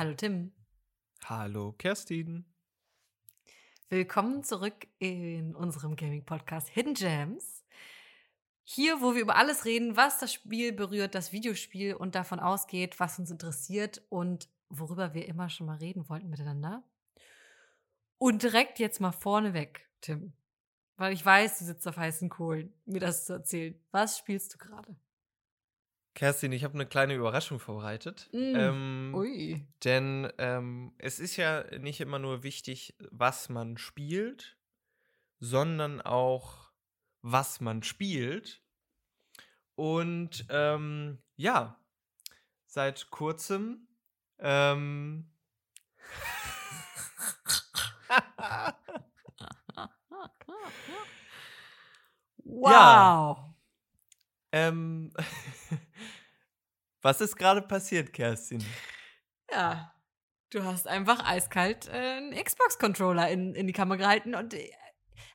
Hallo Tim. Hallo Kerstin. Willkommen zurück in unserem Gaming-Podcast Hidden Gems. Hier, wo wir über alles reden, was das Spiel berührt, das Videospiel und davon ausgeht, was uns interessiert und worüber wir immer schon mal reden wollten miteinander. Und direkt jetzt mal vorneweg, Tim. Weil ich weiß, du sitzt auf heißen Kohlen, mir das zu erzählen. Was spielst du gerade? Kerstin, ich habe eine kleine Überraschung vorbereitet. Mm. Ähm, Ui. denn ähm, es ist ja nicht immer nur wichtig, was man spielt, sondern auch, was man spielt. Und ähm, ja, seit kurzem ähm, Wow. ähm, was ist gerade passiert, Kerstin? Ja. Du hast einfach eiskalt äh, einen Xbox-Controller in, in die Kamera gehalten und äh,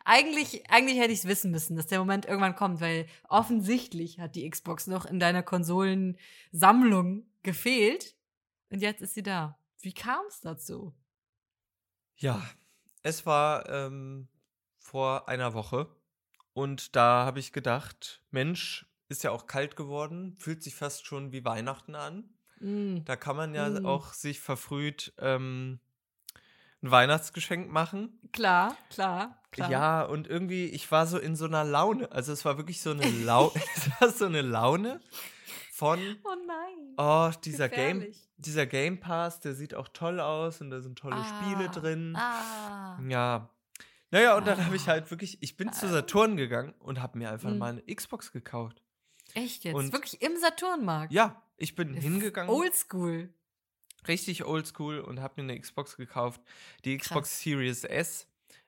eigentlich, eigentlich hätte ich es wissen müssen, dass der Moment irgendwann kommt, weil offensichtlich hat die Xbox noch in deiner Konsolensammlung gefehlt und jetzt ist sie da. Wie kam es dazu? Ja, es war ähm, vor einer Woche und da habe ich gedacht, Mensch, ist ja auch kalt geworden, fühlt sich fast schon wie Weihnachten an. Mm. Da kann man ja Mm. auch sich verfrüht ähm, ein Weihnachtsgeschenk machen. Klar, klar, klar. Ja, und irgendwie, ich war so in so einer Laune. Also es war wirklich so eine Laune, es war so eine Laune von, Oh nein. oh, dieser Game, dieser Game Pass, der sieht auch toll aus und da sind tolle Spiele Ah, drin. Ah. Ja. Naja, und dann habe ich Ah. halt wirklich, ich bin zu Ah. Saturn gegangen und habe mir einfach Mm. mal eine Xbox gekauft. Echt jetzt? Und- Wirklich im Saturnmarkt? Ja, ich bin Ist hingegangen, Oldschool. richtig oldschool und habe mir eine Xbox gekauft, die Krass. Xbox Series S.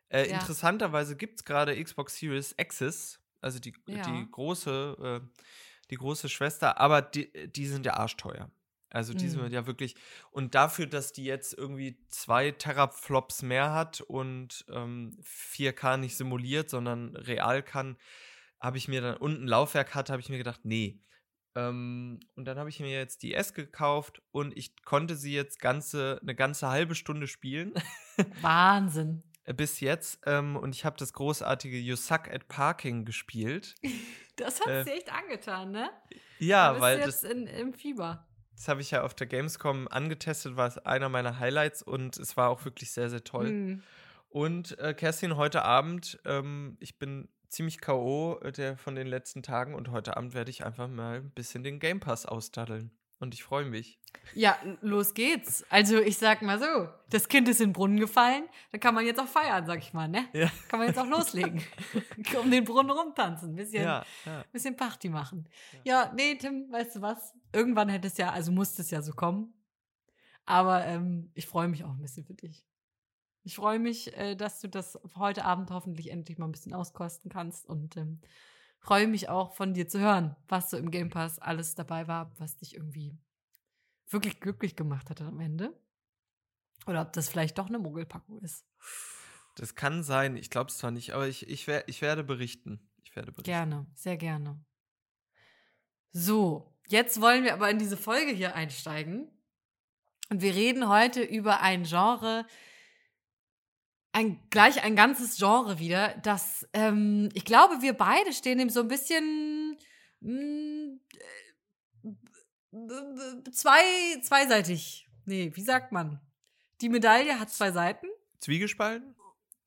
Äh, Ja. Interessanterweise gibt es gerade Xbox Series X's, also die, Ja. die große, äh, die große Schwester, aber die, die sind ja arschteuer. Also die Mm. sind ja wirklich, und dafür, dass die jetzt irgendwie zwei Teraflops mehr hat und ähm, 4K nicht simuliert, sondern real kann, habe ich mir dann unten Laufwerk hat, habe ich mir gedacht, nee. Ähm, und dann habe ich mir jetzt die S gekauft und ich konnte sie jetzt ganze, eine ganze halbe Stunde spielen Wahnsinn. äh, bis jetzt. Ähm, und ich habe das großartige You Suck at Parking gespielt. Das hat Äh, sie echt angetan, ne? Da Ja, bist weil du das, jetzt in, im Fieber. das habe ich ja auf der Gamescom angetestet, war es einer meiner Highlights und es war auch wirklich sehr, sehr toll. Hm. Und äh, Kerstin, heute Abend, ähm, ich bin ziemlich K.O. der von den letzten Tagen und heute Abend werde ich einfach mal ein bisschen den Game Pass ausdaddeln. Und ich freue mich. Ja, los geht's. Also ich sag mal so, das Kind ist in den Brunnen gefallen, da kann man jetzt auch feiern, sag ich mal, ne? Ja. Kann man jetzt auch loslegen. um den Brunnen rumtanzen, ein bisschen, Ja, ja. bisschen Party machen. Ja, nee, Tim, weißt du was? Irgendwann hätte es ja, also musste es ja so kommen. Aber ähm, ich freue mich auch ein bisschen für dich. Ich freue mich, äh, dass du das heute Abend hoffentlich endlich mal ein bisschen auskosten kannst und ähm, freue mich auch von dir zu hören, was so im Game Pass alles dabei war, was dich irgendwie wirklich glücklich gemacht hat am Ende. Oder ob das vielleicht doch eine Mogelpackung ist. Das kann sein. Ich glaube es zwar nicht, aber ich, ich, wer, ich werde berichten. Ich werde berichten. Gerne, sehr gerne. So, jetzt wollen wir aber in diese Folge hier einsteigen. Und wir reden heute über ein Genre, ein, gleich ein ganzes Genre wieder, das, ähm, ich glaube, wir beide stehen dem so ein bisschen mh, äh, b- b- zwei, zweiseitig. Nee, wie sagt man? Die Medaille hat zwei Seiten. Zwiegespalten?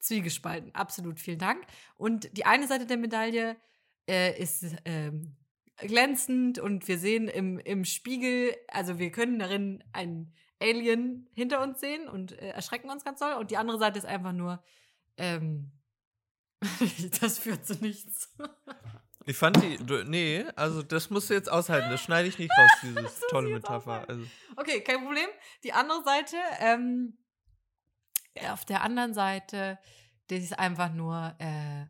Zwiegespalten, absolut, vielen Dank. Und die eine Seite der Medaille äh, ist ähm, glänzend und wir sehen im, im Spiegel, also wir können darin ein Alien hinter uns sehen und äh, erschrecken uns ganz doll. Und die andere Seite ist einfach nur, ähm, das führt zu nichts. Ich fand die. Du, nee, also das musst du jetzt aushalten. Das schneide ich nicht raus, diese tolle Metapher. Also, Okay, kein Problem. Die andere Seite, ähm, auf der anderen Seite, das ist einfach nur, äh,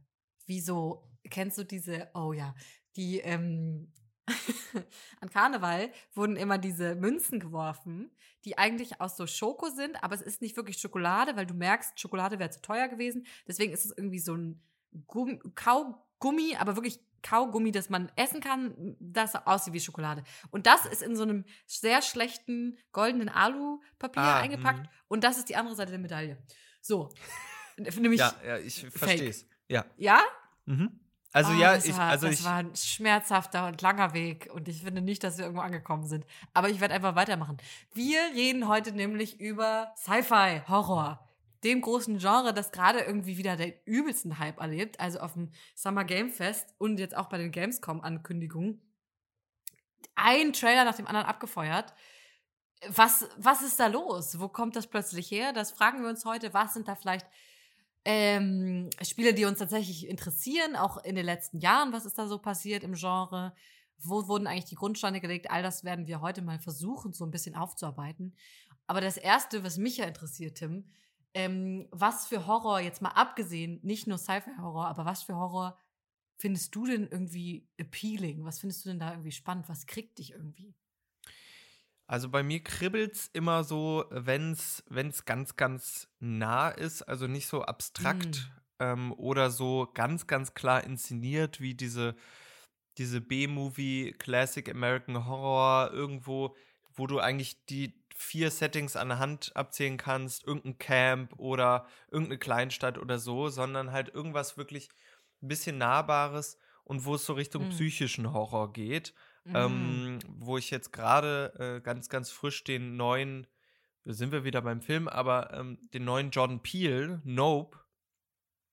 wie so, kennst du diese, oh ja, die, ähm, an Karneval wurden immer diese Münzen geworfen, die eigentlich aus so Schoko sind, aber es ist nicht wirklich Schokolade, weil du merkst, Schokolade wäre zu teuer gewesen. Deswegen ist es irgendwie so ein, Gum Kaugummi, aber wirklich Kaugummi, das man essen kann, das aussieht wie Schokolade. Und das ist in so einem sehr schlechten goldenen Alupapier Ah, eingepackt. mhm. Und das ist die andere Seite der Medaille. So. Nämlich, Ja, ja, ich verstehe es. Ja. ja? Mhm. Also Oh, ja, das ich, war, also das ich, war ein schmerzhafter und langer Weg und ich finde nicht, dass wir irgendwo angekommen sind. Aber ich werde einfach weitermachen. Wir reden heute nämlich über Sci-Fi, Horror, dem großen Genre, das gerade irgendwie wieder den übelsten Hype erlebt. Also auf dem Summer Game Fest und jetzt auch bei den Gamescom-Ankündigungen. Ein Trailer nach dem anderen abgefeuert. Was, was ist da los? Wo kommt das plötzlich her? Das fragen wir uns heute. Was sind da vielleicht ähm, Spiele, die uns tatsächlich interessieren, auch in den letzten Jahren, was ist da so passiert im Genre? Wo wurden eigentlich die Grundsteine gelegt? All das werden wir heute mal versuchen, so ein bisschen aufzuarbeiten. Aber das Erste, was mich ja interessiert, Tim, ähm, was für Horror, jetzt mal abgesehen, nicht nur Sci-Fi-Horror, aber was für Horror findest du denn irgendwie appealing? Was findest du denn da irgendwie spannend? Was kriegt dich irgendwie? Also bei mir kribbelt's immer so, wenn's, wenn's ganz, ganz nah ist, also nicht so abstrakt ähm, oder so ganz, ganz klar inszeniert wie diese, diese B-Movie Classic American Horror irgendwo, wo du eigentlich die vier Settings an der Hand abzählen kannst, irgendein Camp oder irgendeine Kleinstadt oder so, sondern halt irgendwas wirklich ein bisschen Nahbares und wo es so Richtung Mhm. psychischen Horror geht. Mhm. Ähm, wo ich jetzt gerade äh, ganz, ganz frisch den neuen, da sind wir wieder beim Film, aber ähm, den neuen Jordan Peele, Nope,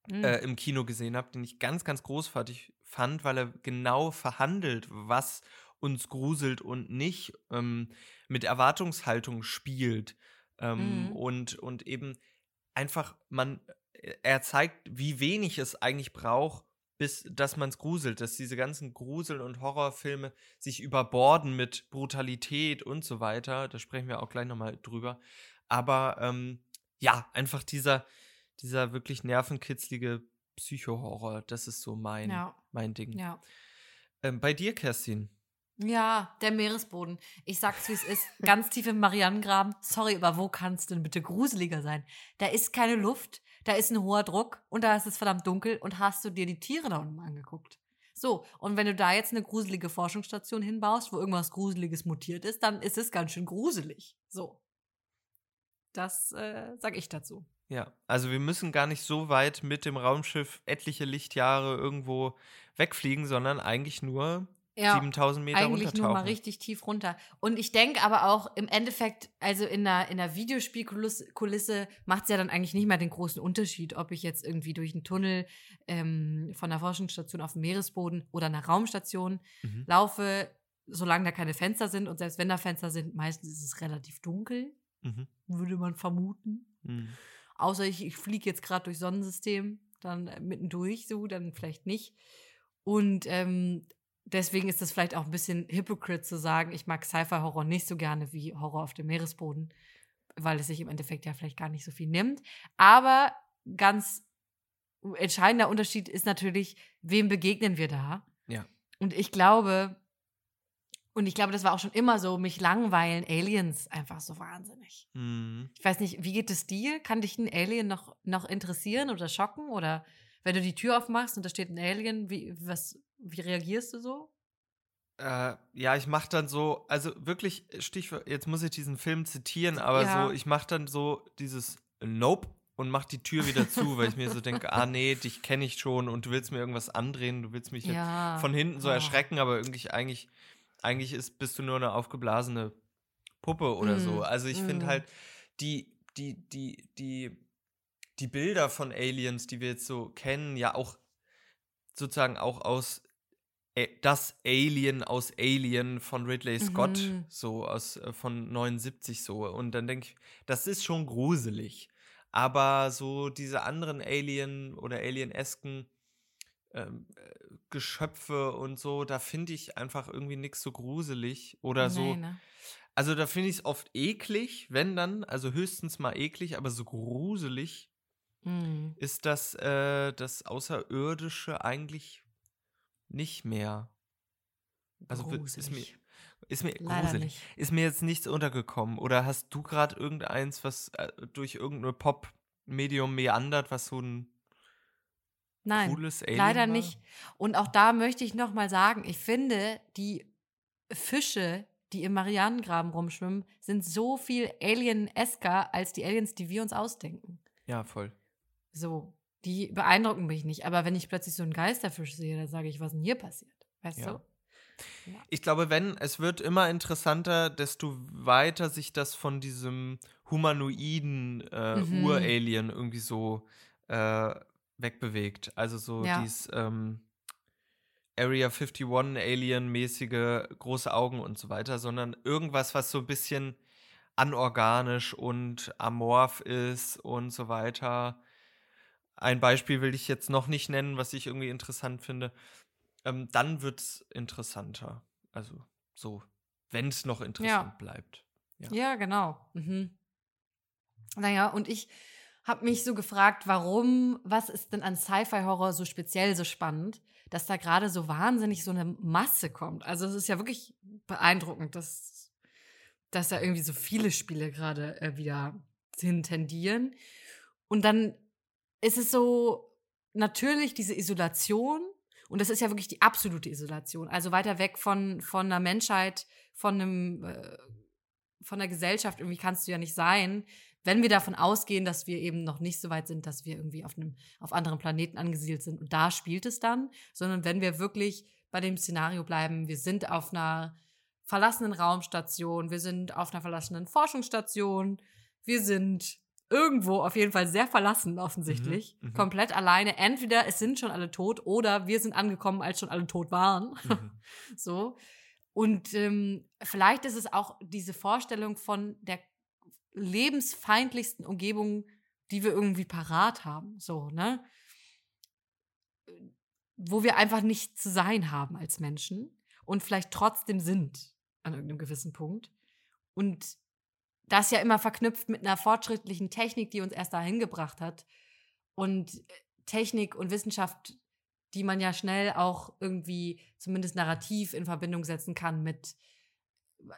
Mhm. äh, im Kino gesehen habe, den ich ganz, ganz großartig fand, weil er genau verhandelt, was uns gruselt und nicht, ähm, mit Erwartungshaltung spielt ähm, Mhm. und, und eben einfach man, äh, er zeigt, wie wenig es eigentlich braucht, bis dass man es gruselt, dass diese ganzen Grusel- und Horrorfilme sich überborden mit Brutalität und so weiter. Da sprechen wir auch gleich nochmal drüber. Aber ähm, ja, einfach dieser, dieser wirklich nervenkitzlige Psychohorror, das ist so mein, ja, mein Ding. ja. Ähm, bei dir, Kerstin? Ja, der Meeresboden. Ich sag's, wie es ist. Ganz tief im Marianengraben. Sorry, aber wo kann es denn bitte gruseliger sein? Da ist keine Luft, da ist ein hoher Druck und da ist es verdammt dunkel und hast du dir die Tiere da unten angeguckt. So, und wenn du da jetzt eine gruselige Forschungsstation hinbaust, wo irgendwas Gruseliges mutiert ist, dann ist es ganz schön gruselig. So. Das äh, sag ich dazu. Ja, also wir müssen gar nicht so weit mit dem Raumschiff etliche Lichtjahre irgendwo wegfliegen, sondern eigentlich nur 7000 Meter eigentlich runtertauchen. nur mal richtig tief runter. Und ich denke aber auch im Endeffekt, also in einer, in einer Videospielkulisse macht es ja dann eigentlich nicht mehr den großen Unterschied, ob ich jetzt irgendwie durch einen Tunnel ähm, von einer Forschungsstation auf dem Meeresboden oder einer Raumstation Mhm. laufe, solange da keine Fenster sind. Und selbst wenn da Fenster sind, meistens ist es relativ dunkel, Mhm. würde man vermuten. Mhm. Außer ich, ich fliege jetzt gerade durch Sonnensystem, dann äh, mittendurch so, dann vielleicht nicht. Und ähm, deswegen ist das vielleicht auch ein bisschen hypocrite zu sagen, ich mag Sci-Fi-Horror nicht so gerne wie Horror auf dem Meeresboden, weil es sich im Endeffekt ja vielleicht gar nicht so viel nimmt. Aber ganz entscheidender Unterschied ist natürlich, wem begegnen wir da? Ja. Und ich glaube, und ich glaube, das war auch schon immer so, mich langweilen Aliens einfach so wahnsinnig. Mhm. Ich weiß nicht, wie geht es dir? Kann dich ein Alien noch, noch interessieren oder schocken? Oder wenn du die Tür aufmachst und da steht ein Alien, wie, was, wie reagierst du so? Äh, ja, ich mach dann so, also wirklich, Stichwort, jetzt muss ich diesen Film zitieren, aber Ja. so, ich mach dann so dieses Nope und mach die Tür wieder zu, weil ich mir so denke, ah nee, dich kenne ich schon und du willst mir irgendwas andrehen, du willst mich jetzt Ja. von hinten so Oh. erschrecken, aber irgendwie eigentlich, eigentlich ist, bist du nur eine aufgeblasene Puppe oder Mm, so. Also ich finde mm. halt die, die, die, die, die Bilder von Aliens, die wir jetzt so kennen, ja auch sozusagen auch aus äh, das Alien aus Alien von Ridley Scott, Mhm. so aus äh, von 79 so. Und dann denke ich, das ist schon gruselig. Aber so diese anderen Alien oder Alien-esken ähm, äh, Geschöpfe und so, da finde ich einfach irgendwie nichts so gruselig oder so. Nee, ne? Also da finde ich es oft eklig, wenn dann, also höchstens mal eklig, aber so gruselig Mm. ist das, äh, das Außerirdische eigentlich nicht mehr. Also wird- ist mir, Gruselig. ist mir gruselig. Ist mir jetzt nichts untergekommen. Oder hast du gerade irgendeins, was äh, durch irgendein Pop-Medium meandert, was so ein Nein, cooles Alien leider war? nicht. Und auch da möchte ich noch mal sagen, ich finde, die Fische, die im Marianengraben rumschwimmen, sind so viel alien-esker als die Aliens, die wir uns ausdenken. Ja, voll. So, die beeindrucken mich nicht. Aber wenn ich plötzlich so einen Geisterfisch sehe, dann sage ich, was denn hier passiert? Weißt Ja. du? Ich glaube, wenn, es wird immer interessanter, desto weiter sich das von diesem humanoiden äh, Mhm. Ur-Alien irgendwie so äh, wegbewegt. Also so Ja. dieses ähm, Area 51 Alien-mäßige große Augen und so weiter, sondern irgendwas, was so ein bisschen anorganisch und amorph ist und so weiter. Ein Beispiel will ich jetzt noch nicht nennen, was ich irgendwie interessant finde. Ähm, dann wird es interessanter. Also so, wenn es noch interessant bleibt. Ja. Ja, genau. Mhm. Naja, und ich habe mich so gefragt, warum, was ist denn an Sci-Fi-Horror so speziell so spannend, dass da gerade so wahnsinnig so eine Masse kommt. Also es ist ja wirklich beeindruckend, dass, dass da irgendwie so viele Spiele gerade äh, wieder hin tendieren. Und dann ist es so natürlich diese Isolation. Und das ist ja wirklich die absolute Isolation. Also weiter weg von, von der Menschheit, von einem, äh, von der Gesellschaft irgendwie kannst du ja nicht sein, wenn wir davon ausgehen, dass wir eben noch nicht so weit sind, dass wir irgendwie auf einem, auf anderen Planeten angesiedelt sind. Und da spielt es dann, sondern wenn wir wirklich bei dem Szenario bleiben, wir sind auf einer verlassenen Raumstation, wir sind auf einer verlassenen Forschungsstation, wir sind irgendwo auf jeden Fall sehr verlassen offensichtlich, Mhm, mhm. komplett alleine. Entweder es sind schon alle tot oder wir sind angekommen, als schon alle tot waren. Mhm. so. Und ähm, vielleicht ist es auch diese Vorstellung von der lebensfeindlichsten Umgebung, die wir irgendwie parat haben. So, ne? Wo wir einfach nicht zu sein haben als Menschen und vielleicht trotzdem sind an irgendeinem gewissen Punkt. Und das ja immer verknüpft mit einer fortschrittlichen Technik, die uns erst dahin gebracht hat. Und äh, Technik und Wissenschaft, die man ja schnell auch irgendwie zumindest narrativ in Verbindung setzen kann mit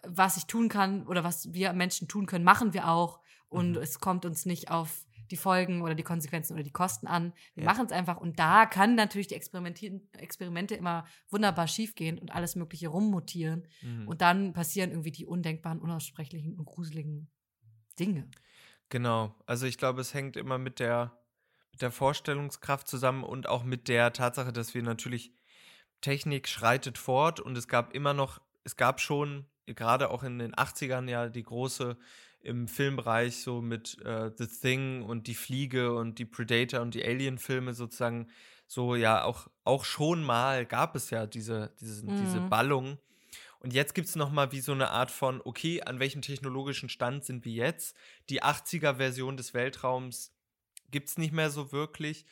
was ich tun kann oder was wir Menschen tun können, machen wir auch. Und Mhm. es kommt uns nicht auf die Folgen oder die Konsequenzen oder die Kosten an. Wir Ja. machen es einfach. Und da kann natürlich die Experimente immer wunderbar schiefgehen und alles Mögliche rummutieren. Mhm. Und dann passieren irgendwie die undenkbaren, unaussprechlichen und gruseligen Dinge. Genau. Also ich glaube, es hängt immer mit der, mit der Vorstellungskraft zusammen und auch mit der Tatsache, dass wir natürlich Technik schreitet fort und es gab immer noch, es gab schon, gerade auch in den 80ern ja die große im Filmbereich so mit äh, The Thing und die Fliege und die Predator und die Alien-Filme sozusagen so ja auch, auch schon mal gab es ja diese, diese, diese Mhm. Ballung. Und jetzt gibt es nochmal wie so eine Art von, okay, an welchem technologischen Stand sind wir jetzt? Die 80er-Version des Weltraums gibt es nicht mehr so wirklich.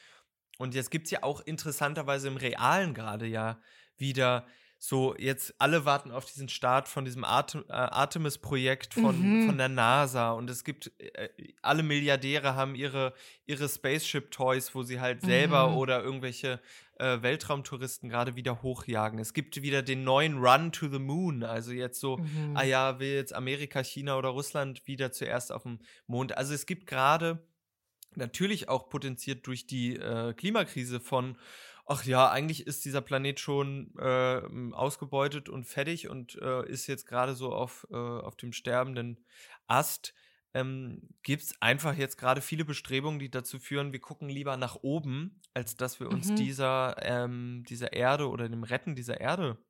Und jetzt gibt es ja auch interessanterweise im Realen gerade ja wieder so, jetzt alle warten auf diesen Start von diesem Artem, äh, Artemis-Projekt von, Mhm. von der NASA. Und es gibt, äh, alle Milliardäre haben ihre, ihre Spaceship-Toys, wo sie halt selber Mhm. oder irgendwelche äh, Weltraumtouristen gerade wieder hochjagen. Es gibt wieder den neuen Run to the Moon. Also jetzt so, Mhm. ah ja, will jetzt Amerika, China oder Russland wieder zuerst auf dem Mond. Also es gibt gerade natürlich auch potenziert durch die äh, Klimakrise von, ach ja, eigentlich ist dieser Planet schon äh, ausgebeutet und fertig und äh, ist jetzt gerade so auf, äh, auf dem sterbenden Ast. Ähm, Gibt es einfach jetzt gerade viele Bestrebungen, die dazu führen, wir gucken lieber nach oben, als dass wir uns Mhm. dieser, ähm, dieser Erde oder dem Retten dieser Erde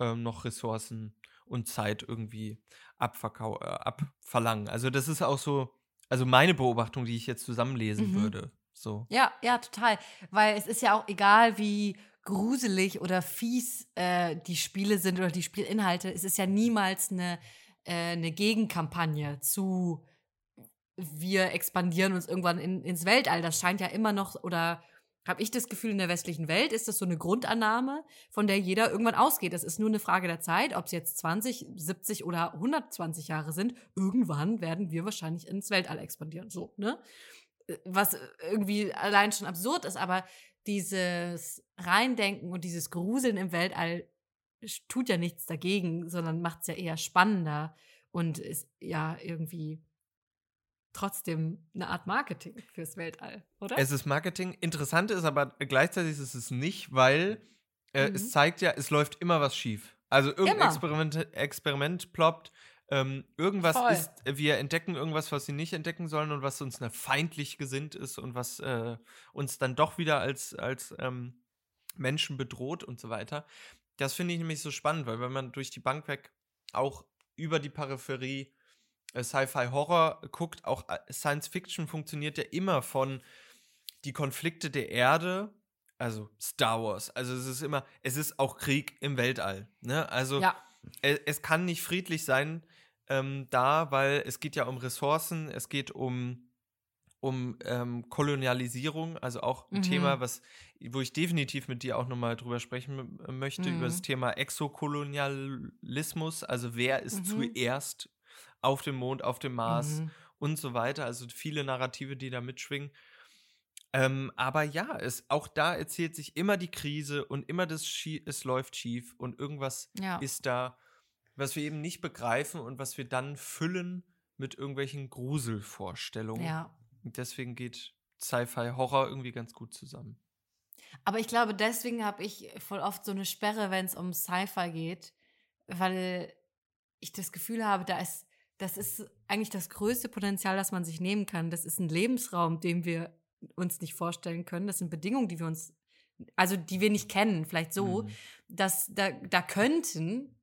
ähm, noch Ressourcen und Zeit irgendwie abverkau äh, abverlangen. Also das ist auch so, also meine Beobachtung, die ich jetzt zusammenlesen Mhm. würde. So. Ja, ja, total. Weil es ist ja auch egal, wie gruselig oder fies äh, die Spiele sind oder die Spielinhalte. Es ist ja niemals eine, äh, eine Gegenkampagne zu wir expandieren uns irgendwann in, ins Weltall. Das scheint ja immer noch, oder habe ich das Gefühl, in der westlichen Welt ist das so eine Grundannahme, von der jeder irgendwann ausgeht. Es ist nur eine Frage der Zeit, ob es jetzt 20, 70 oder 120 Jahre sind. Irgendwann werden wir wahrscheinlich ins Weltall expandieren. So, ne? Was irgendwie allein schon absurd ist, aber dieses Reindenken und dieses Gruseln im Weltall tut ja nichts dagegen, sondern macht es ja eher spannender und ist ja irgendwie trotzdem eine Art Marketing fürs Weltall, oder? Es ist Marketing. Interessant ist aber gleichzeitig ist es nicht, weil äh, mhm. es zeigt ja, es läuft immer was schief. Also irgendein Experiment, Experiment ploppt, ähm, irgendwas Voll. ist, wir entdecken irgendwas, was sie nicht entdecken sollen und was uns feindlich gesinnt ist und was äh, uns dann doch wieder als, als ähm, Menschen bedroht und so weiter. Das finde ich nämlich so spannend, weil wenn man durch die Bank weg auch über die Peripherie äh, Sci-Fi-Horror guckt, auch äh, Science Fiction funktioniert ja immer von die Konflikte der Erde, also Star Wars. Also es ist immer, es ist auch Krieg im Weltall. Ne? Also ja. es, es, kann nicht friedlich sein, ähm, da, weil es geht ja um Ressourcen, es geht um, um ähm, Kolonialisierung, also auch ein mhm. Thema, was, wo ich definitiv mit dir auch nochmal drüber sprechen möchte, mhm. über das mhm. Thema Exokolonialismus, also wer ist mhm. zuerst auf dem Mond, auf dem Mars mhm. und so weiter, also viele Narrative, die da mitschwingen. Ähm, aber ja, es, auch da erzählt sich immer die Krise und immer das Schie es läuft schief und irgendwas ja. ist da was wir eben nicht begreifen und was wir dann füllen mit irgendwelchen Gruselvorstellungen. Ja. Und deswegen geht Sci-Fi Horror irgendwie ganz gut zusammen. Aber ich glaube, deswegen habe ich voll oft so eine Sperre, wenn es um Sci-Fi geht, weil ich das Gefühl habe, da ist, das ist eigentlich das größte Potenzial, das man sich nehmen kann. Das ist ein Lebensraum, den wir uns nicht vorstellen können. Das sind Bedingungen, die wir uns, also die wir nicht kennen, vielleicht so, mhm. dass da, da könnten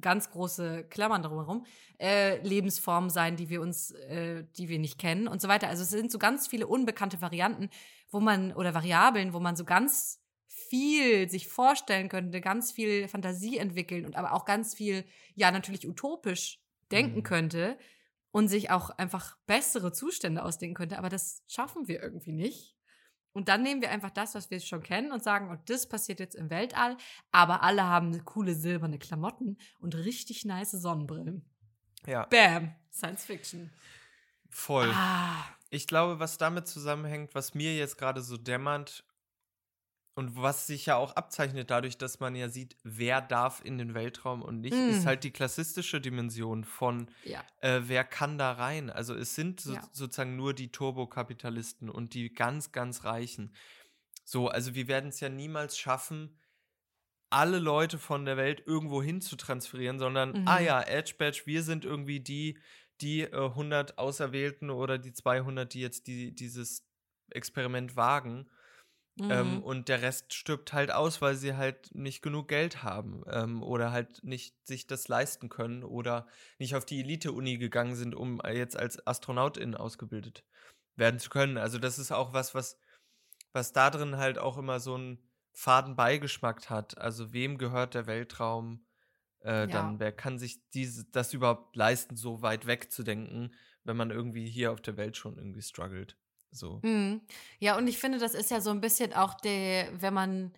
ganz große Klammern drumherum, äh, Lebensformen sein, die wir uns, äh, die wir nicht kennen und so weiter. Also es sind so ganz viele unbekannte Varianten, wo man, oder Variablen, wo man so ganz viel sich vorstellen könnte, ganz viel Fantasie entwickeln und aber auch ganz viel, ja, natürlich utopisch denken mhm. könnte und sich auch einfach bessere Zustände ausdenken könnte. Aber das schaffen wir irgendwie nicht. Und dann nehmen wir einfach das, was wir schon kennen und sagen, und das passiert jetzt im Weltall, aber alle haben coole silberne Klamotten und richtig nice Sonnenbrillen. Ja. Bam, Science Fiction. Voll. Ah. Ich glaube, was damit zusammenhängt, was mir jetzt gerade so dämmert und was sich ja auch abzeichnet dadurch, dass man ja sieht, wer darf in den Weltraum und nicht, mm. ist halt die klassistische Dimension von, ja. äh, wer kann da rein. Also es sind so, ja. sozusagen nur die Turbokapitalisten und die ganz, ganz Reichen. So, also wir werden es ja niemals schaffen, alle Leute von der Welt irgendwo hin zu transferieren, sondern, ah mhm. ah ja, Edge Badge, wir sind irgendwie die, die äh, 100 Auserwählten oder die 200, die jetzt die, dieses Experiment wagen. Ähm, mhm. Ähm, und der Rest stirbt halt aus, weil sie halt nicht genug Geld haben ähm, oder halt nicht sich das leisten können oder nicht auf die Elite-Uni gegangen sind, um jetzt als Astronautin ausgebildet werden zu können. Also das ist auch was, was, was da drin halt auch immer so einen faden Beigeschmack hat. Also wem gehört der Weltraum? Äh, ja. Dann wer kann sich diese, das überhaupt leisten, so weit wegzudenken, wenn man irgendwie hier auf der Welt schon irgendwie struggelt. So. Mhm. Ja, und ich finde, das ist ja so ein bisschen auch der, wenn man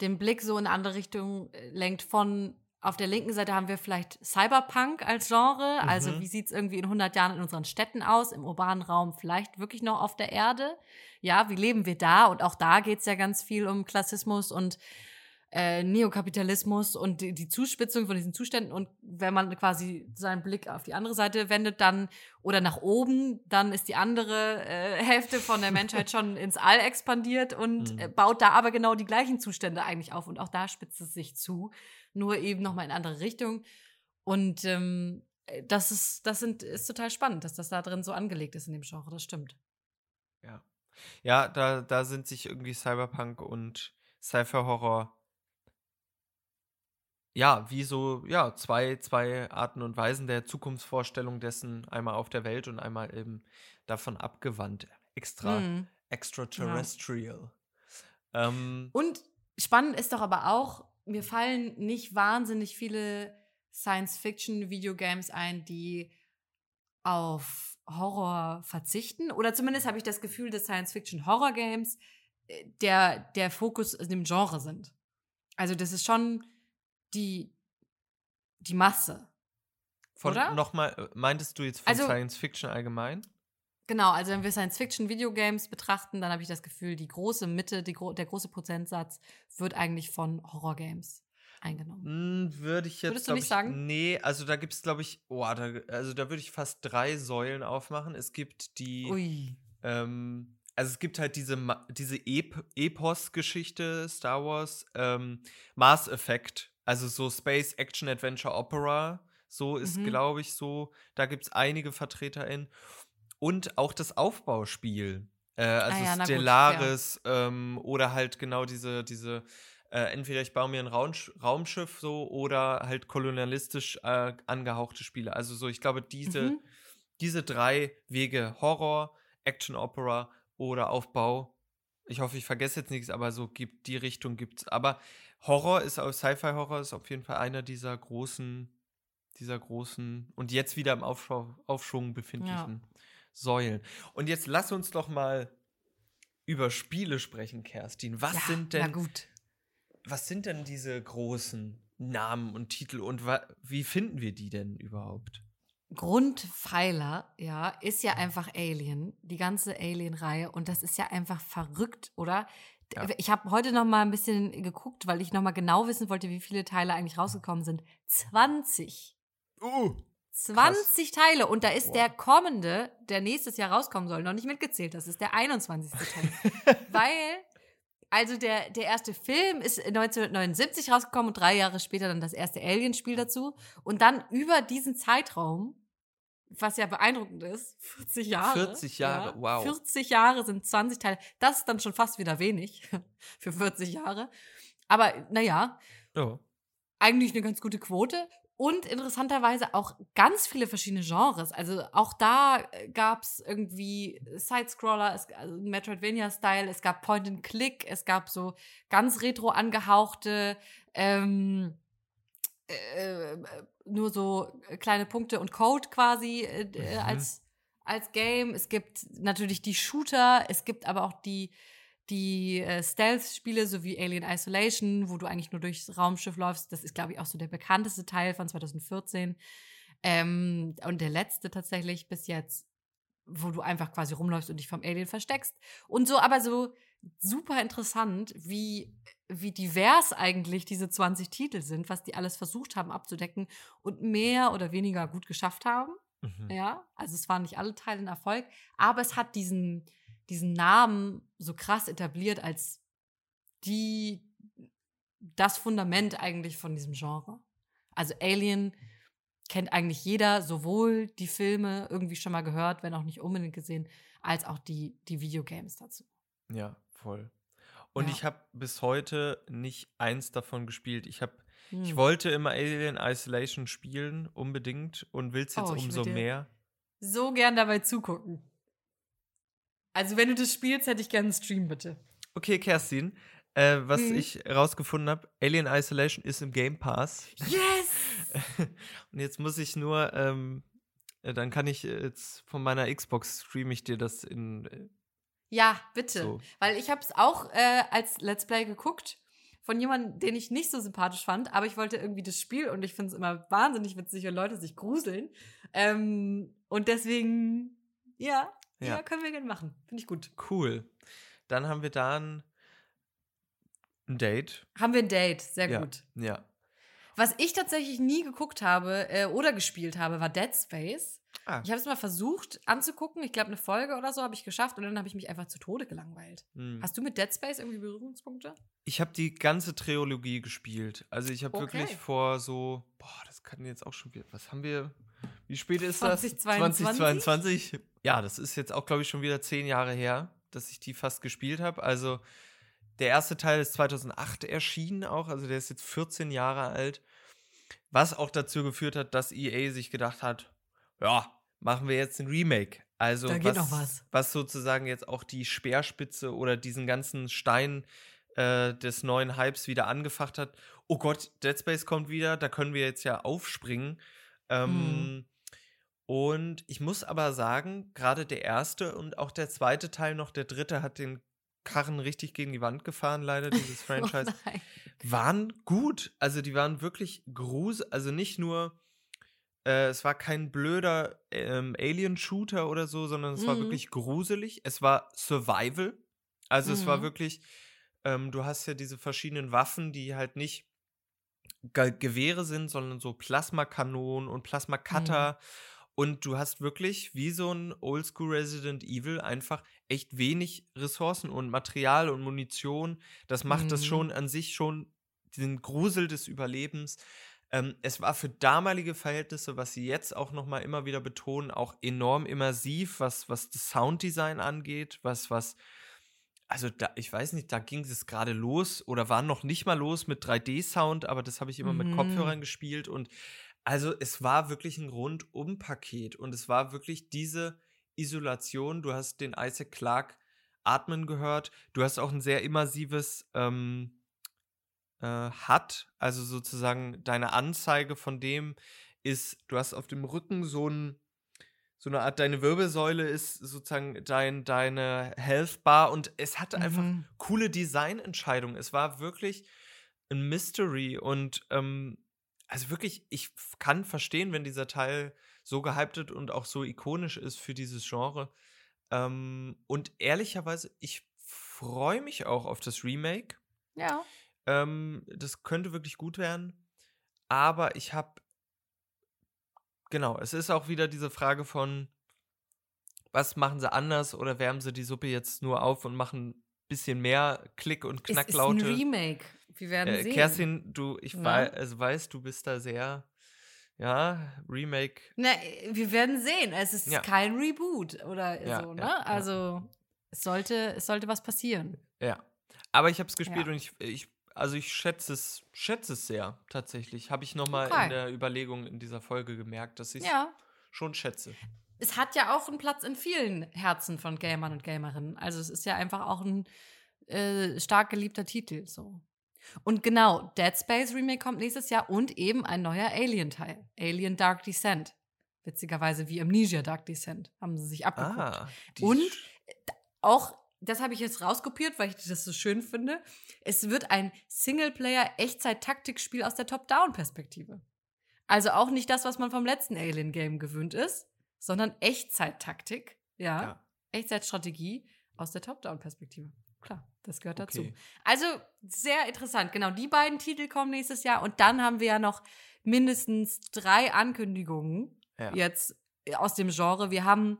den Blick so in eine andere Richtung äh, lenkt, von auf der linken Seite haben wir vielleicht Cyberpunk als Genre. Also mhm. Also wie sieht es irgendwie in 100 Jahren in unseren Städten aus, im urbanen Raum, vielleicht wirklich noch auf der Erde? Ja, wie leben wir da? Und auch da geht es ja ganz viel um Klassismus und äh, Neokapitalismus und die, die, Zuspitzung von diesen Zuständen. Und wenn man quasi seinen Blick auf die andere Seite wendet, dann oder nach oben, dann ist die andere äh, Hälfte von der Menschheit schon ins All expandiert und mhm. äh, baut da aber genau die gleichen Zustände eigentlich auf. Und auch da spitzt es sich zu, nur eben nochmal in andere Richtung. Und ähm, das ist, das sind, ist total spannend, dass das da drin so angelegt ist in dem Genre. Das stimmt. Ja. Ja, da, da sind sich irgendwie Cyberpunk und Cypher-Horror ja, wie so, ja, zwei, zwei Arten und Weisen der Zukunftsvorstellung dessen, einmal auf der Welt und einmal eben davon abgewandt. Extra, mm. extraterrestrial. Ja. Ähm, und spannend ist doch aber auch, mir fallen nicht wahnsinnig viele Science-Fiction-Videogames ein, die auf Horror verzichten. Oder zumindest habe ich das Gefühl, dass Science-Fiction-Horror-Games äh, der, der Fokus in dem Genre sind. Also das ist schon die, die Masse. Von, oder? Nochmal, äh, meintest du jetzt von also, Science Fiction allgemein? Genau, also wenn wir Science Fiction Videogames betrachten, dann habe ich das Gefühl, die große Mitte, die, der große Prozentsatz wird eigentlich von Horror Games eingenommen. Hm, würde ich jetzt. Würdest du nicht ich, sagen? Nee, also da gibt es, glaube ich, oh, da, also da würde ich fast drei Säulen aufmachen. Es gibt die. Ui. Ähm, also es gibt halt diese, diese Ep Epos-Geschichte, Star Wars, ähm, Mass Effect, also so Space Action Adventure Opera, so ist, Mhm. glaube ich, so, da gibt es einige VertreterInnen. Und auch das Aufbauspiel, äh, also Ah ja, na gut, Stellaris ähm, oder halt genau diese, diese äh, entweder ich baue mir ein Raumsch Raumschiff so oder halt kolonialistisch äh, angehauchte Spiele. Also so, ich glaube, diese, Mhm. diese drei Wege, Horror, Action Opera oder Aufbau. Ich hoffe, ich vergesse jetzt nichts, aber so gibt die Richtung gibt's. Aber Horror ist auch Sci-Fi Horror ist auf jeden Fall einer dieser großen, dieser großen und jetzt wieder im Aufschau, Aufschwung befindlichen Säulen. Und jetzt lass uns doch mal über Spiele sprechen, Kerstin. Was ja, sind Na denn, gut. was sind denn diese großen Namen und Titel und wie finden wir die denn überhaupt? Grundpfeiler, ja, ist ja einfach Alien, die ganze Alien-Reihe. Und das ist ja einfach verrückt, oder? Ja. Ich habe heute noch mal ein bisschen geguckt, weil ich noch mal genau wissen wollte, wie viele Teile eigentlich rausgekommen sind. 20. Uh, 20 Teile. Und da ist Wow. der kommende, der nächstes Jahr rauskommen soll, noch nicht mitgezählt. Das ist der 21. Teil. Weil, also der, der erste Film ist 1979 rausgekommen und drei Jahre später dann das erste Alien-Spiel dazu. Und dann über diesen Zeitraum, was ja beeindruckend ist, 40 Jahre. 40 Jahre, wow. 40 Jahre sind 20 Teile. Das ist dann schon fast wieder wenig für 40 Jahre. Aber naja, ja. eigentlich eine ganz gute Quote. Und interessanterweise auch ganz viele verschiedene Genres. Also auch da gab es irgendwie Sidescroller, es, also Metroidvania-Style, es gab Point-and-Click, es gab so ganz retro angehauchte, ähm, äh, nur so kleine Punkte und Code quasi äh, äh, Mhm. als, als Game. Es gibt natürlich die Shooter, es gibt aber auch die die äh, Stealth-Spiele sowie Alien Isolation, wo du eigentlich nur durchs Raumschiff läufst. Das ist, glaube ich, auch so der bekannteste Teil von 2014. Ähm, und der letzte tatsächlich bis jetzt, wo du einfach quasi rumläufst und dich vom Alien versteckst. Und so, aber so super interessant, wie, wie divers eigentlich diese 20 Titel sind, was die alles versucht haben abzudecken und mehr oder weniger gut geschafft haben. Mhm. Ja, also es waren nicht alle Teile ein Erfolg, aber es hat diesen, diesen Namen so krass etabliert als die, das Fundament eigentlich von diesem Genre. Also Alien kennt eigentlich jeder, sowohl die Filme irgendwie schon mal gehört, wenn auch nicht unbedingt gesehen, als auch die, die Videogames dazu. Ja, voll. Und Ja. ich habe bis heute nicht eins davon gespielt. Ich habe, ich Hm. wollte immer Alien Isolation spielen, unbedingt, und will es jetzt Oh, ich umso mehr. So gern dabei zugucken. Also wenn du das spielst, hätte ich gerne einen Stream, bitte. Okay, Kerstin, äh, was Mhm. ich rausgefunden habe, Alien Isolation ist im Game Pass. Yes! Und jetzt muss ich nur, ähm, äh, dann kann ich äh, jetzt von meiner Xbox streame ich dir das in. Ja, bitte. So. Weil ich habe es auch äh, als Let's Play geguckt von jemandem, den ich nicht so sympathisch fand, aber ich wollte irgendwie das Spiel und ich finde es immer wahnsinnig witzig, wenn Leute sich gruseln. Ähm, und deswegen, ja, ja, Ja. können wir gerne machen. Finde ich gut. cool. Dann haben wir da ein, ein Date. Haben wir ein Date, sehr ja. gut. Ja. Was ich tatsächlich nie geguckt habe äh, oder gespielt habe, war Dead Space. Ah. Ich habe es mal versucht anzugucken. Ich glaube, eine Folge oder so habe ich geschafft und dann habe ich mich einfach zu Tode gelangweilt. hm. Hast du mit Dead Space irgendwie Berührungspunkte? Ich habe die ganze Trilogie gespielt. Also ich habe Okay. wirklich vor so, boah, das kann jetzt auch schon wieder, was haben wir, wie spät ist das? 2022? 2022? Ja, das ist jetzt auch, glaube ich, schon wieder zehn Jahre her, dass ich die fast gespielt habe. Also der erste Teil ist 2008 erschienen auch, also der ist jetzt 14 Jahre alt. Was auch dazu geführt hat, dass EA sich gedacht hat, ja, machen wir jetzt ein Remake. Also noch was. was sozusagen jetzt auch die Speerspitze oder diesen ganzen Stein äh, des neuen Hypes wieder angefacht hat. Oh Gott, Dead Space kommt wieder, da können wir jetzt ja aufspringen. Ähm, Und ich muss aber sagen, gerade der erste und auch der zweite Teil noch, der dritte hat den Karren richtig gegen die Wand gefahren, leider, dieses Franchise Oh waren gut. Also die waren wirklich gruselig. Also nicht nur, äh, es war kein blöder ähm, Alien-Shooter oder so, sondern es war Mhm. wirklich gruselig. Es war Survival. Also es war Mhm. wirklich, ähm, du hast ja diese verschiedenen Waffen, die halt nicht Ge Gewehre sind, sondern so Plasmakanonen und Plasmacutter. Mhm. Und du hast wirklich wie so ein Oldschool Resident Evil einfach echt wenig Ressourcen und Material und Munition. Das macht mhm. das schon an sich schon den Grusel des Überlebens. Ähm, es war für damalige Verhältnisse, was sie jetzt auch noch mal immer wieder betonen, auch enorm immersiv, was, was das Sounddesign angeht, was, was, also da, ich weiß nicht, da ging es gerade los oder war noch nicht mal los mit 3D-Sound, aber das habe ich immer mhm. mit Kopfhörern gespielt und also es war wirklich ein Rundum-Paket und es war wirklich diese Isolation. Du hast den Isaac Clarke atmen gehört. Du hast auch ein sehr immersives ähm, äh, HUD, also sozusagen deine Anzeige von dem ist, du hast auf dem Rücken so ein so eine Art, deine Wirbelsäule ist sozusagen dein, deine Health Bar und es hatte mhm. einfach coole Designentscheidungen. Es war wirklich ein Mystery und ähm, also wirklich, ich kann verstehen, wenn dieser Teil so gehypt wird und auch so ikonisch ist für dieses Genre. Ähm, und ehrlicherweise, ich freue mich auch auf das Remake. Ja. Ähm, das könnte wirklich gut werden. Aber ich habe. Genau, es ist auch wieder diese Frage von, was machen sie anders oder wärmen sie die Suppe jetzt nur auf und machen ein bisschen mehr Klick- und Knacklaute? Es ist ein Remake. Wir werden äh, sehen. Kerstin, du, ich ja. weiß, also weißt, du bist da sehr, ja, Remake. Na, wir werden sehen. Es ist ja. kein Reboot oder ja, so, ne? also es sollte, es sollte was passieren. Ja. Aber ich habe es gespielt und ich, ich, also ich schätze es, schätze es sehr tatsächlich. Habe ich nochmal okay. in der Überlegung in dieser Folge gemerkt, dass ich es schon schätze es hat ja auch einen Platz in vielen Herzen von Gamern und Gamerinnen. Also es ist ja einfach auch ein äh, stark geliebter Titel. So. Und genau, Dead Space Remake kommt nächstes Jahr und eben ein neuer Alien-Teil. Alien Dark Descent. Witzigerweise wie Amnesia Dark Descent. Haben sie sich abgeguckt. Ah, und auch, das habe ich jetzt rauskopiert, weil ich das so schön finde. Es wird ein Singleplayer-Echtzeit-Taktikspiel aus der Top-Down-Perspektive. Also auch nicht das, was man vom letzten Alien-Game gewöhnt ist, sondern Echtzeit-Taktik. Ja. ja. Echtzeitstrategie aus der Top-Down-Perspektive. Klar, das gehört dazu. Okay. Also sehr interessant. Genau, die beiden Titel kommen nächstes Jahr und dann haben wir ja noch mindestens drei Ankündigungen ja. jetzt aus dem Genre. Wir haben,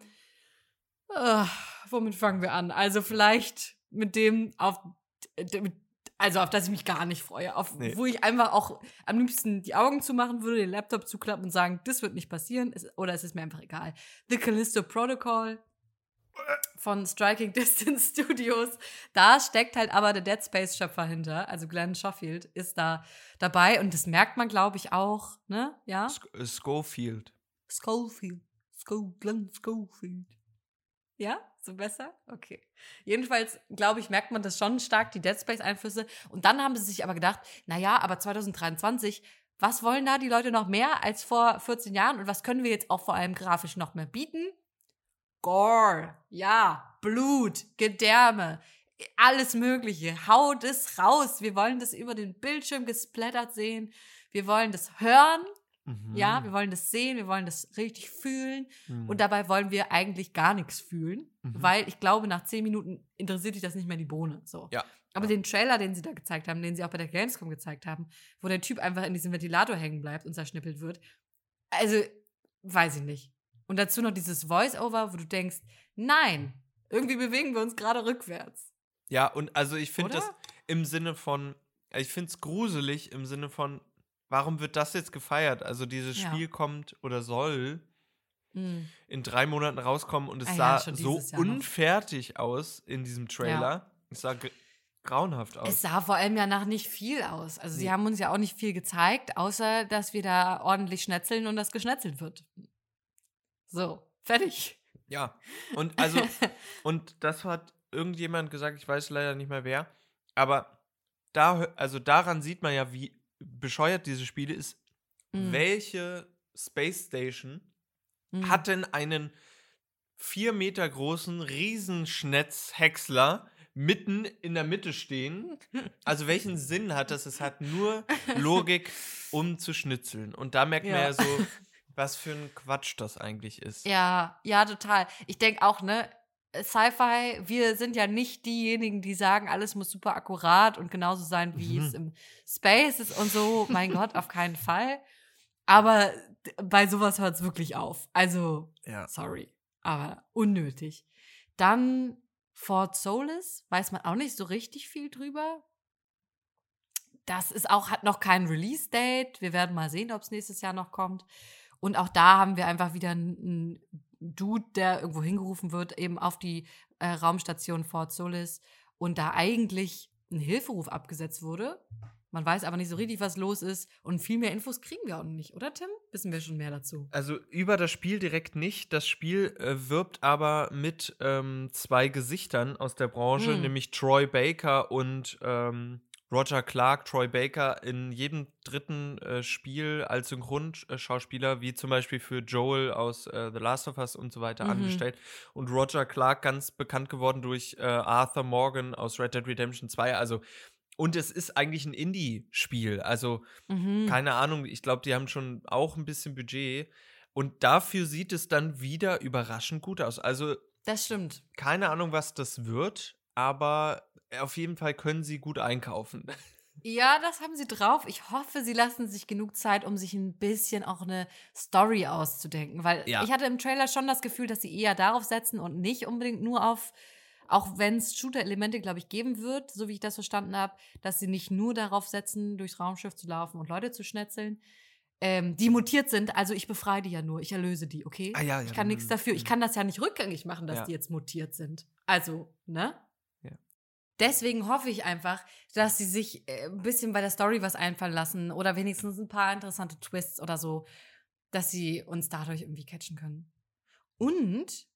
äh, womit fangen wir an? Also vielleicht mit dem auf, also auf das ich mich gar nicht freue, auf nee. wo ich einfach auch am liebsten die Augen zumachen würde, den Laptop zuklappen und sagen, das wird nicht passieren, oder es ist mir einfach egal. The Callisto Protocol von Striking Distance Studios. Da steckt halt aber der Dead Space Schöpfer hinter, also Glenn Schofield ist da dabei und das merkt man, glaube ich, auch, ne? Ja. Äh, Schofield. Schofield. Sco Glenn Schofield. Ja, so besser? Okay. Jedenfalls, glaube ich, merkt man das schon stark, die Dead Space-Einflüsse. Und dann haben sie sich aber gedacht, naja, aber 2023, was wollen da die Leute noch mehr als vor 14 Jahren? Und was können wir jetzt auch vor allem grafisch noch mehr bieten? Gore, ja, Blut, Gedärme, alles Mögliche. Haut es raus. Wir wollen das über den Bildschirm gesplattert sehen. Wir wollen das hören. Mhm. Ja, wir wollen das sehen, wir wollen das richtig fühlen. Mhm. Und dabei wollen wir eigentlich gar nichts fühlen, mhm. weil ich glaube, nach zehn Minuten interessiert dich das nicht mehr die Bohne. So. Ja. Aber den Trailer, den sie da gezeigt haben, den sie auch bei der Gamescom gezeigt haben, wo der Typ einfach in diesem Ventilator hängen bleibt und zerschnippelt wird, also weiß ich nicht. Und dazu noch dieses Voice-Over, wo du denkst, nein, irgendwie bewegen wir uns gerade rückwärts. Ja, und also ich finde das im Sinne von, ich finde es gruselig im Sinne von, warum wird das jetzt gefeiert? Also dieses ja. Spiel kommt oder soll mhm. in drei Monaten rauskommen und es ah, sah ja, so unfertig noch. aus in diesem Trailer. Ja. Es sah grauenhaft aus. Es sah vor allem ja nach nicht viel aus. Also nee. sie haben uns ja auch nicht viel gezeigt, außer dass wir da ordentlich schnetzeln und das geschnetzelt wird. So, fertig. Ja, und also, und das hat irgendjemand gesagt, ich weiß leider nicht mehr wer, aber da, also daran sieht man ja, wie bescheuert diese Spiele ist. Mhm. Welche Space Station mhm. hat denn einen vier Meter großen Riesenschnetzhäcksler mitten in der Mitte stehen? Also welchen Sinn hat das? Es hat nur Logik, um zu schnitzeln. Und da merkt ja. man ja so, was für ein Quatsch das eigentlich ist. Ja, ja, total. Ich denke auch, ne, Sci-Fi, wir sind ja nicht diejenigen, die sagen, alles muss super akkurat und genauso sein, wie mhm. es im Space ist und so. Mein Gott, auf keinen Fall. Aber bei sowas hört es wirklich auf. Also, ja. sorry, aber unnötig. Dann Fort Solis, weiß man auch nicht so richtig viel drüber. Das ist auch, hat noch kein Release-Date. Wir werden mal sehen, ob es nächstes Jahr noch kommt. Und auch da haben wir einfach wieder einen Dude, der irgendwo hingerufen wird, eben auf die äh, Raumstation Fort Solis und da eigentlich ein Hilferuf abgesetzt wurde. Man weiß aber nicht so richtig, was los ist. Und viel mehr Infos kriegen wir auch noch nicht, oder Tim? Wissen wir schon mehr dazu? Also über das Spiel direkt nicht. Das Spiel äh, wirbt aber mit ähm, zwei Gesichtern aus der Branche, hm. nämlich Troy Baker und ähm, Roger Clark, Troy Baker in jedem dritten äh, Spiel als Synchronschauspieler, wie zum Beispiel für Joel aus äh, The Last of Us und so weiter mhm. angestellt. Und Roger Clark ganz bekannt geworden durch äh, Arthur Morgan aus Red Dead Redemption 2. Also, und es ist eigentlich ein Indie-Spiel. Also, mhm. keine Ahnung, ich glaube, die haben schon auch ein bisschen Budget. Und dafür sieht es dann wieder überraschend gut aus. Also, das stimmt. Keine Ahnung, was das wird, aber auf jeden Fall können sie gut einkaufen. Ja, das haben sie drauf. Ich hoffe, sie lassen sich genug Zeit, um sich ein bisschen auch eine Story auszudenken. Weil ja. ich hatte im Trailer schon das Gefühl, dass sie eher darauf setzen und nicht unbedingt nur auf, auch wenn es Shooter-Elemente, glaube ich, geben wird, so wie ich das verstanden habe, dass sie nicht nur darauf setzen, durchs Raumschiff zu laufen und Leute zu schnetzeln, ähm, die mutiert sind. Also ich befreie die ja nur, ich erlöse die, okay? Ah, ja, ja, ich kann nichts dafür. Ich kann das ja nicht rückgängig machen, dass die jetzt mutiert sind. Also, ne? Deswegen hoffe ich einfach, dass sie sich äh, ein bisschen bei der Story was einfallen lassen oder wenigstens ein paar interessante Twists oder so, dass sie uns dadurch irgendwie catchen können. Und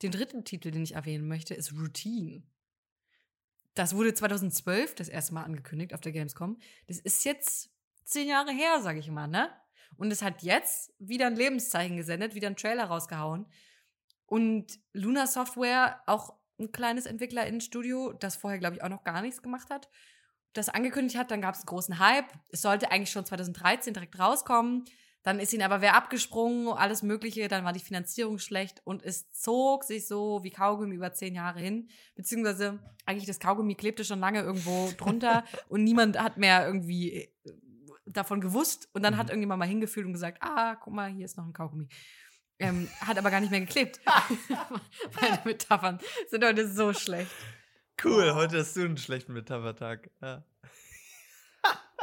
den dritten Titel, den ich erwähnen möchte, ist Routine. Das wurde 2012 das erste Mal angekündigt auf der Gamescom. Das ist jetzt zehn Jahre her, sage ich mal, ne? Und es hat jetzt wieder ein Lebenszeichen gesendet, wieder ein Trailer rausgehauen. Und Luna Software, auch ein kleines Entwicklerinnenstudio, das vorher, glaube ich, auch noch gar nichts gemacht hat, das angekündigt hat. Dann gab es einen großen Hype. Es sollte eigentlich schon 2013 direkt rauskommen. Dann ist ihnen aber wer abgesprungen, alles Mögliche. Dann war die Finanzierung schlecht und es zog sich so wie Kaugummi über zehn Jahre hin. Beziehungsweise eigentlich das Kaugummi klebte schon lange irgendwo drunter und niemand hat mehr irgendwie äh, davon gewusst. Und dann mhm. hat irgendjemand mal hingefühlt und gesagt, ah, guck mal, hier ist noch ein Kaugummi. Ähm, hat aber gar nicht mehr geklebt. Meine Metaphern sind heute so schlecht. Cool, heute hast du einen schlechten Metaphertag. Ja.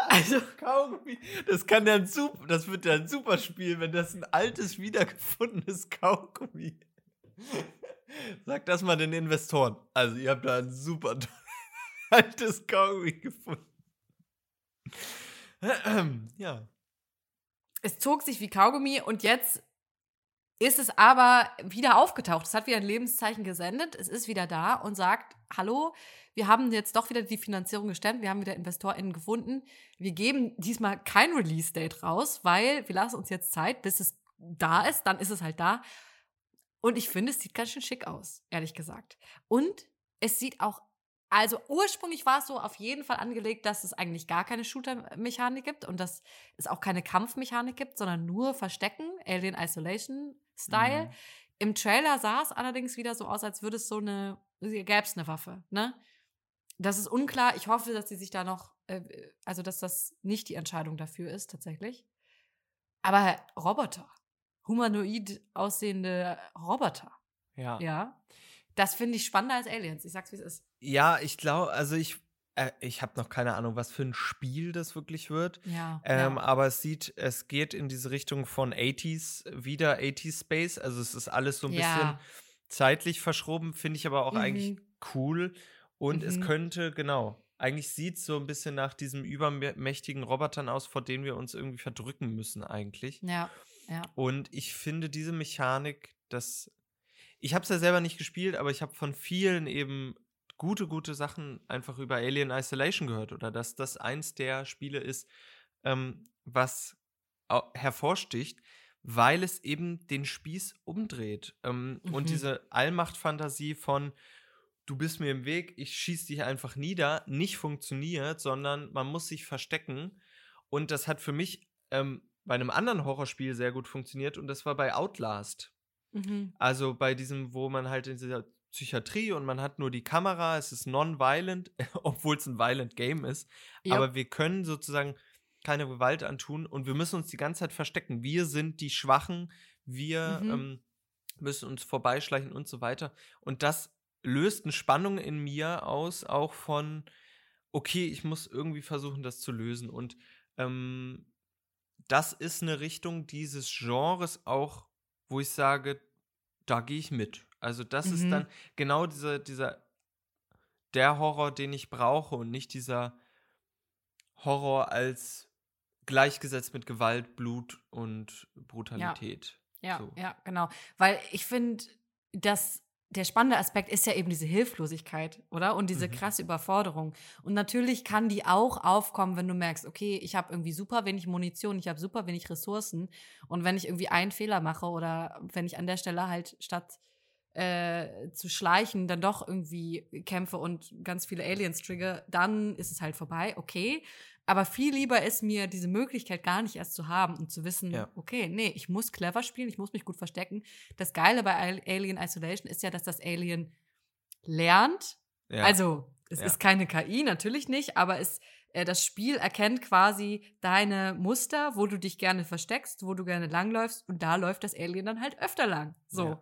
Also Kaugummi, das kann ja ein super, das wird ja ein super Spiel, wenn das ein altes wiedergefundenes Kaugummi. Sag das mal den Investoren. Also ihr habt da ein super altes Kaugummi gefunden. ja. Es zog sich wie Kaugummi und jetzt ist es aber wieder aufgetaucht. Es hat wieder ein Lebenszeichen gesendet. Es ist wieder da und sagt, hallo, wir haben jetzt doch wieder die Finanzierung gestemmt. Wir haben wieder InvestorInnen gefunden. Wir geben diesmal kein Release-Date raus, weil wir lassen uns jetzt Zeit, bis es da ist. Dann ist es halt da. Und ich finde, es sieht ganz schön schick aus, ehrlich gesagt. Und es sieht auch also ursprünglich war es so auf jeden Fall angelegt, dass es eigentlich gar keine Shooter-Mechanik gibt und dass es auch keine Kampfmechanik gibt, sondern nur Verstecken, Alien Isolation-Style. Mhm. Im Trailer sah es allerdings wieder so aus, als würde es so eine, gäbe es eine Waffe, ne? Das ist unklar. Ich hoffe, dass sie sich da noch, äh, also dass das nicht die Entscheidung dafür ist, tatsächlich. Aber Roboter, humanoid aussehende Roboter. Ja. Ja. Das finde ich spannender als Aliens. Ich sag's, wie es ist. Ja, ich glaube, also ich, äh, ich habe noch keine Ahnung, was für ein Spiel das wirklich wird. Ja, ähm, ja. Aber es sieht, es geht in diese Richtung von 80s, wieder 80s Space. Also es ist alles so ein ja. bisschen zeitlich verschoben, finde ich aber auch mhm. eigentlich cool. Und mhm. es könnte, genau, eigentlich sieht es so ein bisschen nach diesem übermächtigen Robotern aus, vor denen wir uns irgendwie verdrücken müssen, eigentlich. Ja, ja. Und ich finde diese Mechanik, das ich habe es ja selber nicht gespielt, aber ich habe von vielen eben gute, gute Sachen einfach über Alien Isolation gehört oder dass das eins der Spiele ist, ähm, was hervorsticht, weil es eben den Spieß umdreht. Ähm, mhm. Und diese Allmachtfantasie von du bist mir im Weg, ich schieß dich einfach nieder, nicht funktioniert, sondern man muss sich verstecken. Und das hat für mich ähm, bei einem anderen Horrorspiel sehr gut funktioniert und das war bei Outlast. Mhm. Also bei diesem, wo man halt in dieser Psychiatrie und man hat nur die Kamera, es ist non-violent, obwohl es ein violent Game ist. Ja. Aber wir können sozusagen keine Gewalt antun und wir müssen uns die ganze Zeit verstecken. Wir sind die Schwachen, wir Mhm. ähm, müssen uns vorbeischleichen und so weiter. Und das löst eine Spannung in mir aus, auch von, okay, ich muss irgendwie versuchen, das zu lösen. Und ähm, das ist eine Richtung dieses Genres auch, wo ich sage, da gehe ich mit. Also das ist Mhm. dann genau dieser, dieser, der Horror, den ich brauche und nicht dieser Horror als gleichgesetzt mit Gewalt, Blut und Brutalität. Ja, So. ja, genau. Weil ich finde, dass der spannende Aspekt ist ja eben diese Hilflosigkeit, oder? Und diese Mhm. krasse Überforderung. Und natürlich kann die auch aufkommen, wenn du merkst, okay, ich habe irgendwie super wenig Munition, ich habe super wenig Ressourcen. Und wenn ich irgendwie einen Fehler mache oder wenn ich an der Stelle halt statt äh, zu schleichen, dann doch irgendwie kämpfe und ganz viele Aliens trigger, dann ist es halt vorbei, okay. Aber viel lieber ist mir diese Möglichkeit gar nicht erst zu haben und zu wissen, Ja. okay, nee, ich muss clever spielen, ich muss mich gut verstecken. Das Geile bei Al- Alien Isolation ist ja, dass das Alien lernt. Ja. Also, es Ja. ist keine KI, natürlich nicht, aber es, äh, das Spiel erkennt quasi deine Muster, wo du dich gerne versteckst, wo du gerne langläufst und da läuft das Alien dann halt öfter lang. So.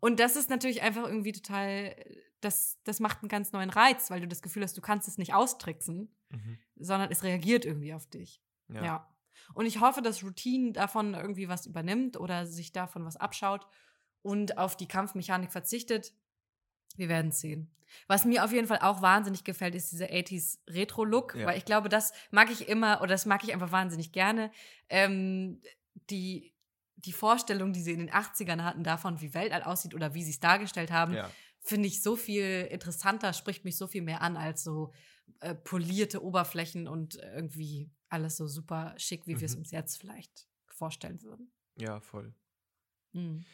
Und das ist natürlich einfach irgendwie total, das, das macht einen ganz neuen Reiz, weil du das Gefühl hast, du kannst es nicht austricksen, Mhm. sondern es reagiert irgendwie auf dich. Ja. Ja. Und ich hoffe, dass Routine davon irgendwie was übernimmt oder sich davon was abschaut und auf die Kampfmechanik verzichtet. Wir werden es sehen. Was mir auf jeden Fall auch wahnsinnig gefällt, ist dieser 80s Retro-Look, Ja. weil ich glaube, das mag ich immer oder das mag ich einfach wahnsinnig gerne. Ähm, die, die Vorstellung, die sie in den 80ern hatten davon, wie Weltall aussieht oder wie sie es dargestellt haben, Ja. finde ich so viel interessanter, spricht mich so viel mehr an als so äh, polierte Oberflächen und irgendwie alles so super schick, wie wir es Mhm. uns jetzt vielleicht vorstellen würden. ja, voll. Mhm.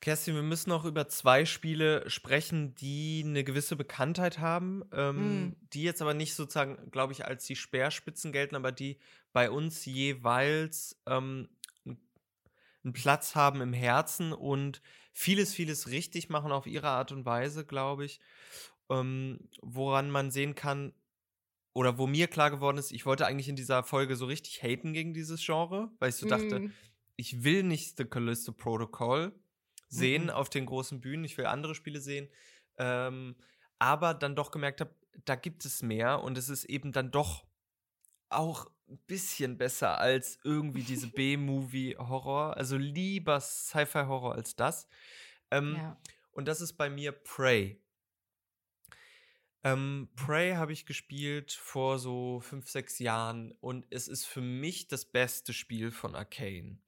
Kerstin, wir müssen noch über zwei Spiele sprechen, die eine gewisse Bekanntheit haben, ähm, Mm. die jetzt aber nicht sozusagen, glaube ich, als die Speerspitzen gelten, aber die bei uns jeweils ähm, einen Platz haben im Herzen und vieles, vieles richtig machen auf ihre Art und Weise, glaube ich, ähm, woran man sehen kann, oder wo mir klar geworden ist, ich wollte eigentlich in dieser Folge so richtig haten gegen dieses Genre, weil ich so dachte, Mhm. ich will nicht The Callisto Protocol sehen Mhm. auf den großen Bühnen, ich will andere Spiele sehen, ähm, aber dann doch gemerkt habe, da gibt es mehr und es ist eben dann doch auch ein bisschen besser als irgendwie diese B-Movie-Horror, also lieber Sci-Fi-Horror als das. Ähm, Ja. Und das ist bei mir Prey. Ähm, Prey habe ich gespielt vor so fünf, sechs Jahren und es ist für mich das beste Spiel von Arcane.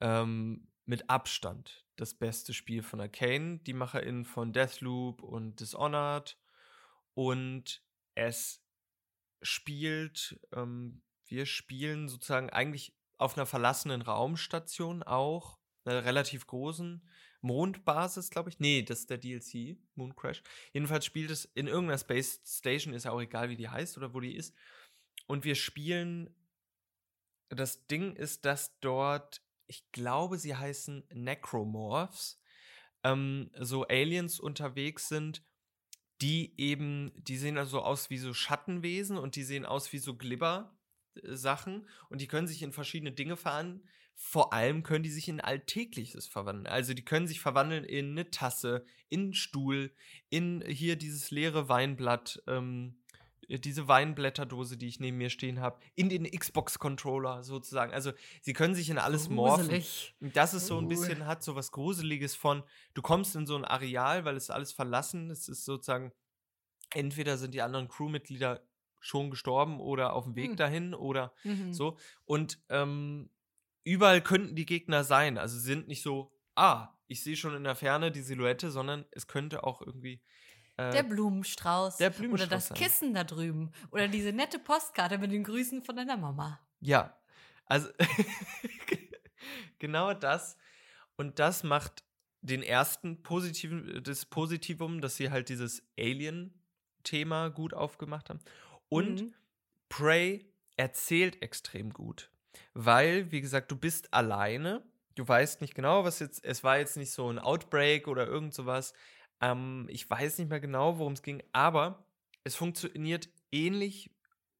Ähm, mit Abstand das beste Spiel von Arcane. Die MacherInnen von Deathloop und Dishonored. Und es spielt, ähm, wir spielen sozusagen eigentlich auf einer verlassenen Raumstation auch, einer relativ großen Mondbasis, glaube ich. Nee, das ist der DLC, Moon Crash. Jedenfalls spielt es in irgendeiner Space Station, ist ja auch egal, wie die heißt oder wo die ist. Und wir spielen. Das Ding ist, dass dort, ich glaube, sie heißen Necromorphs, ähm, so Aliens unterwegs sind, die eben, die sehen also aus wie so Schattenwesen und die sehen aus wie so Glibber-Sachen und die können sich in verschiedene Dinge verwandeln. Vor allem können die sich in Alltägliches verwandeln. Also die können sich verwandeln in eine Tasse, in einen Stuhl, in hier dieses leere Weinblatt, ähm, diese Weinblätterdose, die ich neben mir stehen habe, in den Xbox-Controller sozusagen. Also sie können sich in alles morphen. Gruselig. Und Das ist so ein bisschen, hat so was Gruseliges von, du kommst in so ein Areal, weil es alles verlassen. Es ist sozusagen, entweder sind die anderen Crewmitglieder schon gestorben oder auf dem Weg Hm. dahin oder Mhm. so. Und ähm, überall könnten die Gegner sein. Also sind nicht so, ah, ich sehe schon in der Ferne die Silhouette, sondern es könnte auch irgendwie. äh, Der Blumenstrauß. der Oder Blumenstrauß das sein. Kissen da drüben. Oder diese nette Postkarte mit den Grüßen von deiner Mama. Ja, also genau das. Und das macht den ersten positiven, das Positivum, dass sie halt dieses Alien-Thema gut aufgemacht haben. Und Mhm. Prey erzählt extrem gut. Weil, wie gesagt, du bist alleine. Du weißt nicht genau, was jetzt, es war jetzt nicht so ein Outbreak oder irgend sowas, Ähm, ich weiß nicht mehr genau, worum es ging, aber es funktioniert ähnlich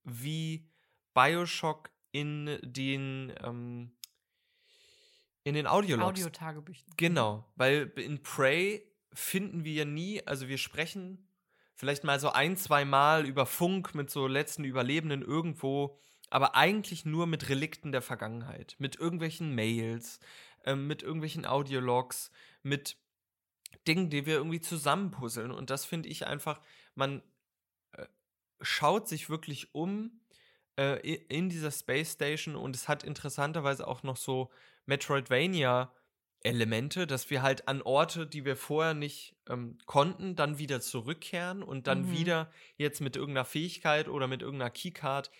wie Bioshock in den ähm, in den Audiologs. Audiotagebüchern. Genau, weil in Prey finden wir nie, also wir sprechen vielleicht mal so ein, zwei Mal über Funk mit so letzten Überlebenden irgendwo, aber eigentlich nur mit Relikten der Vergangenheit, mit irgendwelchen Mails, äh, mit irgendwelchen Audiologs, mit Dingen, die wir irgendwie zusammenpuzzeln. Und das finde ich einfach, man äh, schaut sich wirklich um äh, in dieser Space Station und es hat interessanterweise auch noch so Metroidvania Elemente, dass wir halt an Orte, die wir vorher nicht ähm, konnten, dann wieder zurückkehren und dann mhm. wieder jetzt mit irgendeiner Fähigkeit oder mit irgendeiner Keycard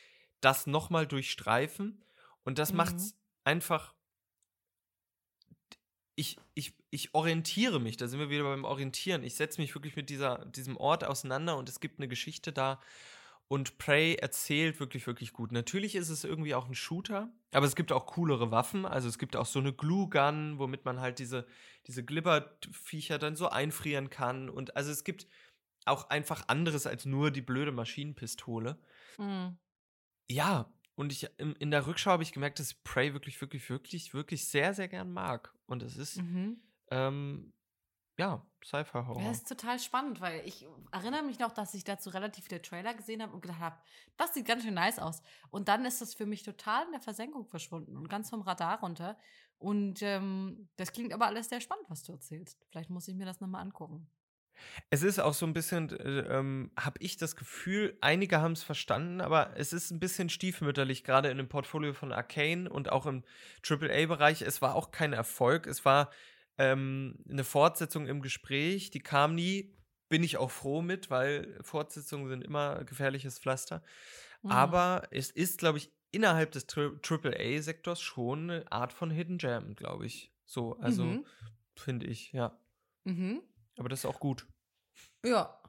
das nochmal durchstreifen. Und das mhm. macht's einfach. Ich, ich, ich orientiere mich, da sind wir wieder beim Orientieren. Ich setze mich wirklich mit dieser, diesem Ort auseinander und es gibt eine Geschichte da. Und Prey erzählt wirklich, wirklich gut. Natürlich ist es irgendwie auch ein Shooter, aber es gibt auch coolere Waffen. Also es gibt auch so eine Glue Gun, womit man halt diese, diese Glibber-Viecher dann so einfrieren kann. Und also es gibt auch einfach anderes als nur die blöde Maschinenpistole. Mhm. Ja, und ich in, in der Rückschau habe ich gemerkt, dass Prey wirklich, wirklich, wirklich, wirklich sehr, sehr gern mag. Und es ist mhm. ähm, ja, Sci-Fi-Horror. Das ist total spannend, weil ich erinnere mich noch, dass ich dazu relativ viele Trailer gesehen habe und gedacht habe, das sieht ganz schön nice aus. Und dann ist das für mich total in der Versenkung verschwunden und ganz vom Radar runter. Und ähm, das klingt aber alles sehr spannend, was du erzählst. Vielleicht muss ich mir das nochmal angucken. Es ist auch so ein bisschen, äh, ähm, habe ich das Gefühl, einige haben es verstanden, aber es ist ein bisschen stiefmütterlich, gerade in dem Portfolio von Arcane und auch im AAA-Bereich. Es war auch kein Erfolg. Es war ähm, eine Fortsetzung im Gespräch, die kam nie. Bin ich auch froh mit, weil Fortsetzungen sind immer gefährliches Pflaster. Mhm. Aber es ist, glaube ich, innerhalb des AAA-Sektors schon eine Art von Hidden Gem, glaube ich. So, also mhm. finde ich, ja. Mhm. Aber das ist auch gut. Ja,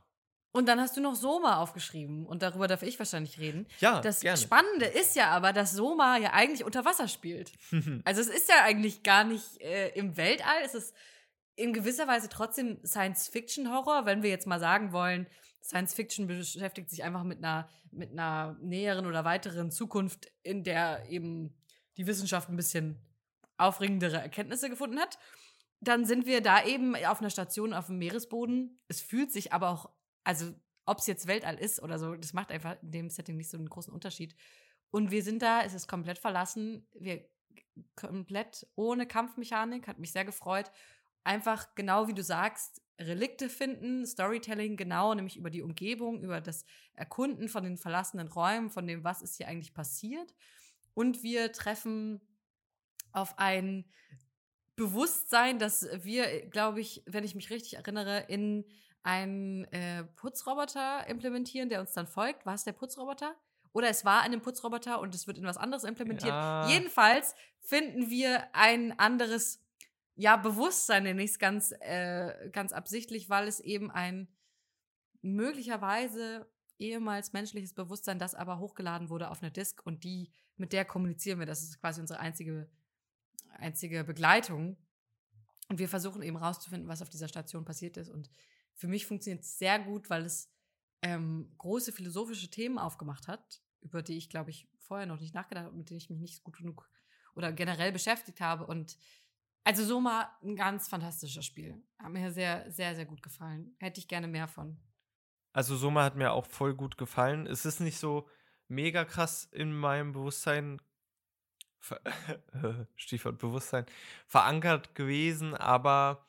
und dann hast du noch Soma aufgeschrieben und darüber darf ich wahrscheinlich reden. Ja, das gerne. Spannende ist ja aber, dass Soma ja eigentlich unter Wasser spielt. also es ist ja eigentlich gar nicht äh, im Weltall, es ist in gewisser Weise trotzdem Science-Fiction-Horror, wenn wir jetzt mal sagen wollen, Science-Fiction beschäftigt sich einfach mit einer, mit einer näheren oder weiteren Zukunft, in der eben die Wissenschaft ein bisschen aufregendere Erkenntnisse gefunden hat. Dann sind wir da eben auf einer Station auf dem Meeresboden. Es fühlt sich aber auch also, ob es jetzt Weltall ist oder so, das macht einfach in dem Setting nicht so einen großen Unterschied. Und wir sind da, es ist komplett verlassen, wir komplett ohne Kampfmechanik, hat mich sehr gefreut. Einfach genau wie du sagst, Relikte finden, Storytelling genau, nämlich über die Umgebung, über das Erkunden von den verlassenen Räumen, von dem, was ist hier eigentlich passiert. Und wir treffen auf ein Bewusstsein, dass wir, glaube ich, wenn ich mich richtig erinnere, in einen äh, Putzroboter implementieren, der uns dann folgt. War es der Putzroboter? Oder es war ein Putzroboter und es wird in was anderes implementiert. Ja. Jedenfalls finden wir ein anderes, ja, Bewusstsein, nenne ich es ganz, äh, ganz absichtlich, weil es eben ein möglicherweise ehemals menschliches Bewusstsein, das aber hochgeladen wurde auf einer Disk und die, mit der kommunizieren wir. Das ist quasi unsere einzige, einzige Begleitung. Und wir versuchen eben rauszufinden, was auf dieser Station passiert ist. Und für mich funktioniert es sehr gut, weil es ähm, große philosophische Themen aufgemacht hat, über die ich, glaube ich, vorher noch nicht nachgedacht habe, mit denen ich mich nicht gut genug oder generell beschäftigt habe. Und also Soma, ein ganz fantastisches Spiel. Hat mir sehr, sehr, sehr gut gefallen. Hätte ich gerne mehr von. Also Soma hat mir auch voll gut gefallen. Es ist nicht so mega krass in meinem Bewusstsein, Stichwort Bewusstsein, verankert gewesen, aber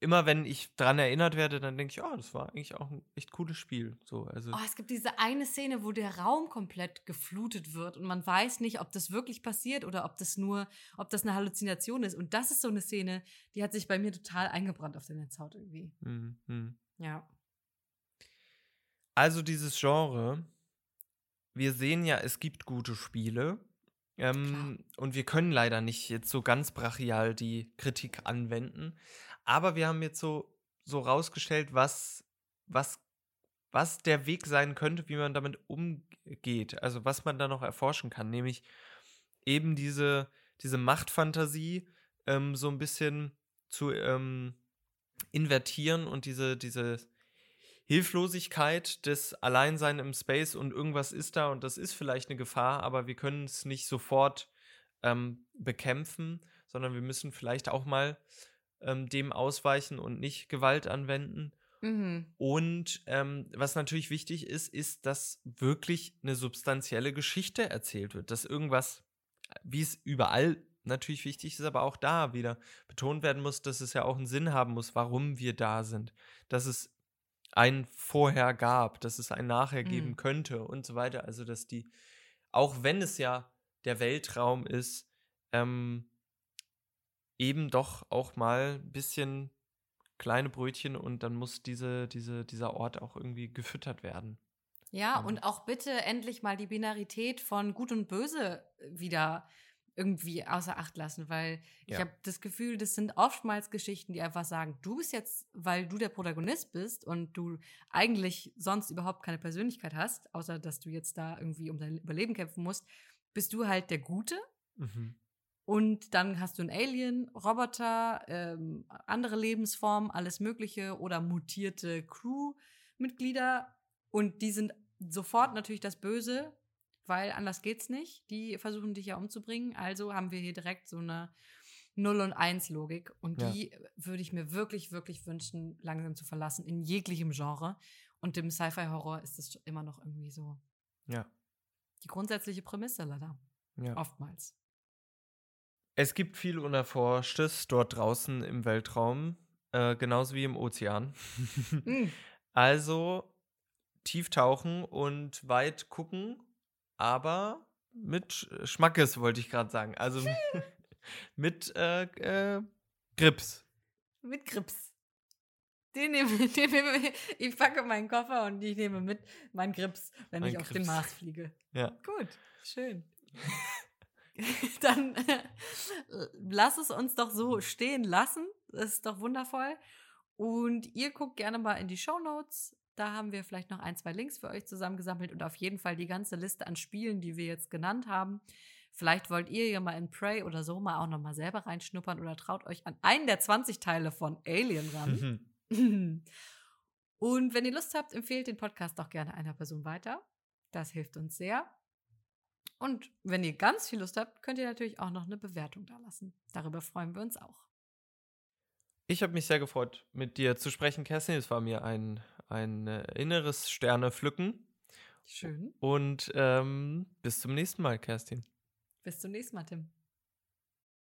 immer wenn ich dran erinnert werde, dann denke ich, oh, das war eigentlich auch ein echt cooles Spiel. So, also oh, es gibt diese eine Szene, wo der Raum komplett geflutet wird und man weiß nicht, ob das wirklich passiert oder ob das nur, ob das eine Halluzination ist. Und das ist so eine Szene, die hat sich bei mir total eingebrannt auf der Netzhaut irgendwie. Mhm. Ja. Also dieses Genre, wir sehen ja, es gibt gute Spiele. Ähm, und wir können leider nicht jetzt so ganz brachial die Kritik anwenden. Aber wir haben jetzt so, so rausgestellt, was, was, was der Weg sein könnte, wie man damit umgeht. Also was man da noch erforschen kann. Nämlich eben diese, diese Machtfantasie ähm, so ein bisschen zu, ähm, invertieren und diese, diese Hilflosigkeit des Alleinsein im Space und irgendwas ist da und das ist vielleicht eine Gefahr, aber wir können es nicht sofort ähm, bekämpfen, sondern wir müssen vielleicht auch mal ähm, dem ausweichen und nicht Gewalt anwenden. Mhm. Und ähm, was natürlich wichtig ist, ist, dass wirklich eine substanzielle Geschichte erzählt wird, dass irgendwas, wie es überall natürlich wichtig ist, aber auch da wieder betont werden muss, dass es ja auch einen Sinn haben muss, warum wir da sind. Dass es ein Vorher gab, dass es ein Nachher geben mhm. könnte und so weiter. Also, dass die, auch wenn es ja der Weltraum ist, ähm, eben doch auch mal ein bisschen kleine Brötchen und dann muss diese, diese, dieser Ort auch irgendwie gefüttert werden. Ja, und auch bitte endlich mal die Binarität von Gut und Böse wieder irgendwie außer Acht lassen, weil ich ja. habe das Gefühl, das sind oftmals Geschichten, die einfach sagen, du bist jetzt, weil du der Protagonist bist und du eigentlich sonst überhaupt keine Persönlichkeit hast, außer dass du jetzt da irgendwie um dein Überleben kämpfen musst, bist du halt der Gute. Mhm. Und dann hast du einen Alien, Roboter, ähm, andere Lebensformen, alles Mögliche oder mutierte Crewmitglieder. Und die sind sofort natürlich das Böse, weil anders geht's nicht. Die versuchen dich ja umzubringen. Also haben wir hier direkt so eine 0 und 1 Logik. Und ja. die würde ich mir wirklich, wirklich wünschen, langsam zu verlassen, in jeglichem Genre. Und im Sci-Fi-Horror ist das immer noch irgendwie so. Ja. Die grundsätzliche Prämisse leider. Ja. Oftmals. Es gibt viel Unerforschtes dort draußen im Weltraum, äh, genauso wie im Ozean. mm. Also tief tauchen und weit gucken, aber mit Schmackes, wollte ich gerade sagen. Also mit äh, äh, Grips. Mit Grips. Den nehme, den nehme, ich packe meinen Koffer und ich nehme mit meinen Grips, wenn mein ich Grips. auf den Mars fliege. Ja. Gut, schön. dann lass es uns doch so stehen lassen. Das ist doch wundervoll. Und ihr guckt gerne mal in die Show Notes. Da haben wir vielleicht noch ein, zwei Links für euch zusammengesammelt und auf jeden Fall die ganze Liste an Spielen, die wir jetzt genannt haben. Vielleicht wollt ihr ja mal in Prey oder so mal auch noch mal selber reinschnuppern oder traut euch an einen der 20 Teile von Alien ran. und wenn ihr Lust habt, empfehlt den Podcast auch gerne einer Person weiter. Das hilft uns sehr. Und wenn ihr ganz viel Lust habt, könnt ihr natürlich auch noch eine Bewertung da lassen. Darüber freuen wir uns auch. Ich habe mich sehr gefreut, mit dir zu sprechen, Kerstin. Es war mir ein, ein äh, inneres Sternepflücken. Schön. Und ähm, bis zum nächsten Mal, Kerstin. Bis zum nächsten Mal, Tim.